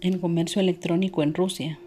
en comercio electrónico en Rusia.